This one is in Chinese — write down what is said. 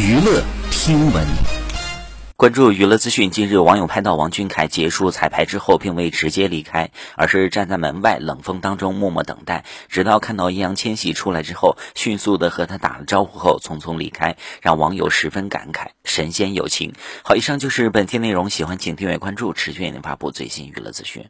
娱乐听闻，关注娱乐资讯。近日，网友拍到王俊凯结束彩排之后，并未直接离开，而是站在门外冷风当中默默等待，直到看到易烊千玺出来之后，迅速的和他打了招呼后，匆匆离开，让网友十分感慨，神仙友情。好，以上就是本期内容，喜欢请订阅关注，持续为您发布最新娱乐资讯。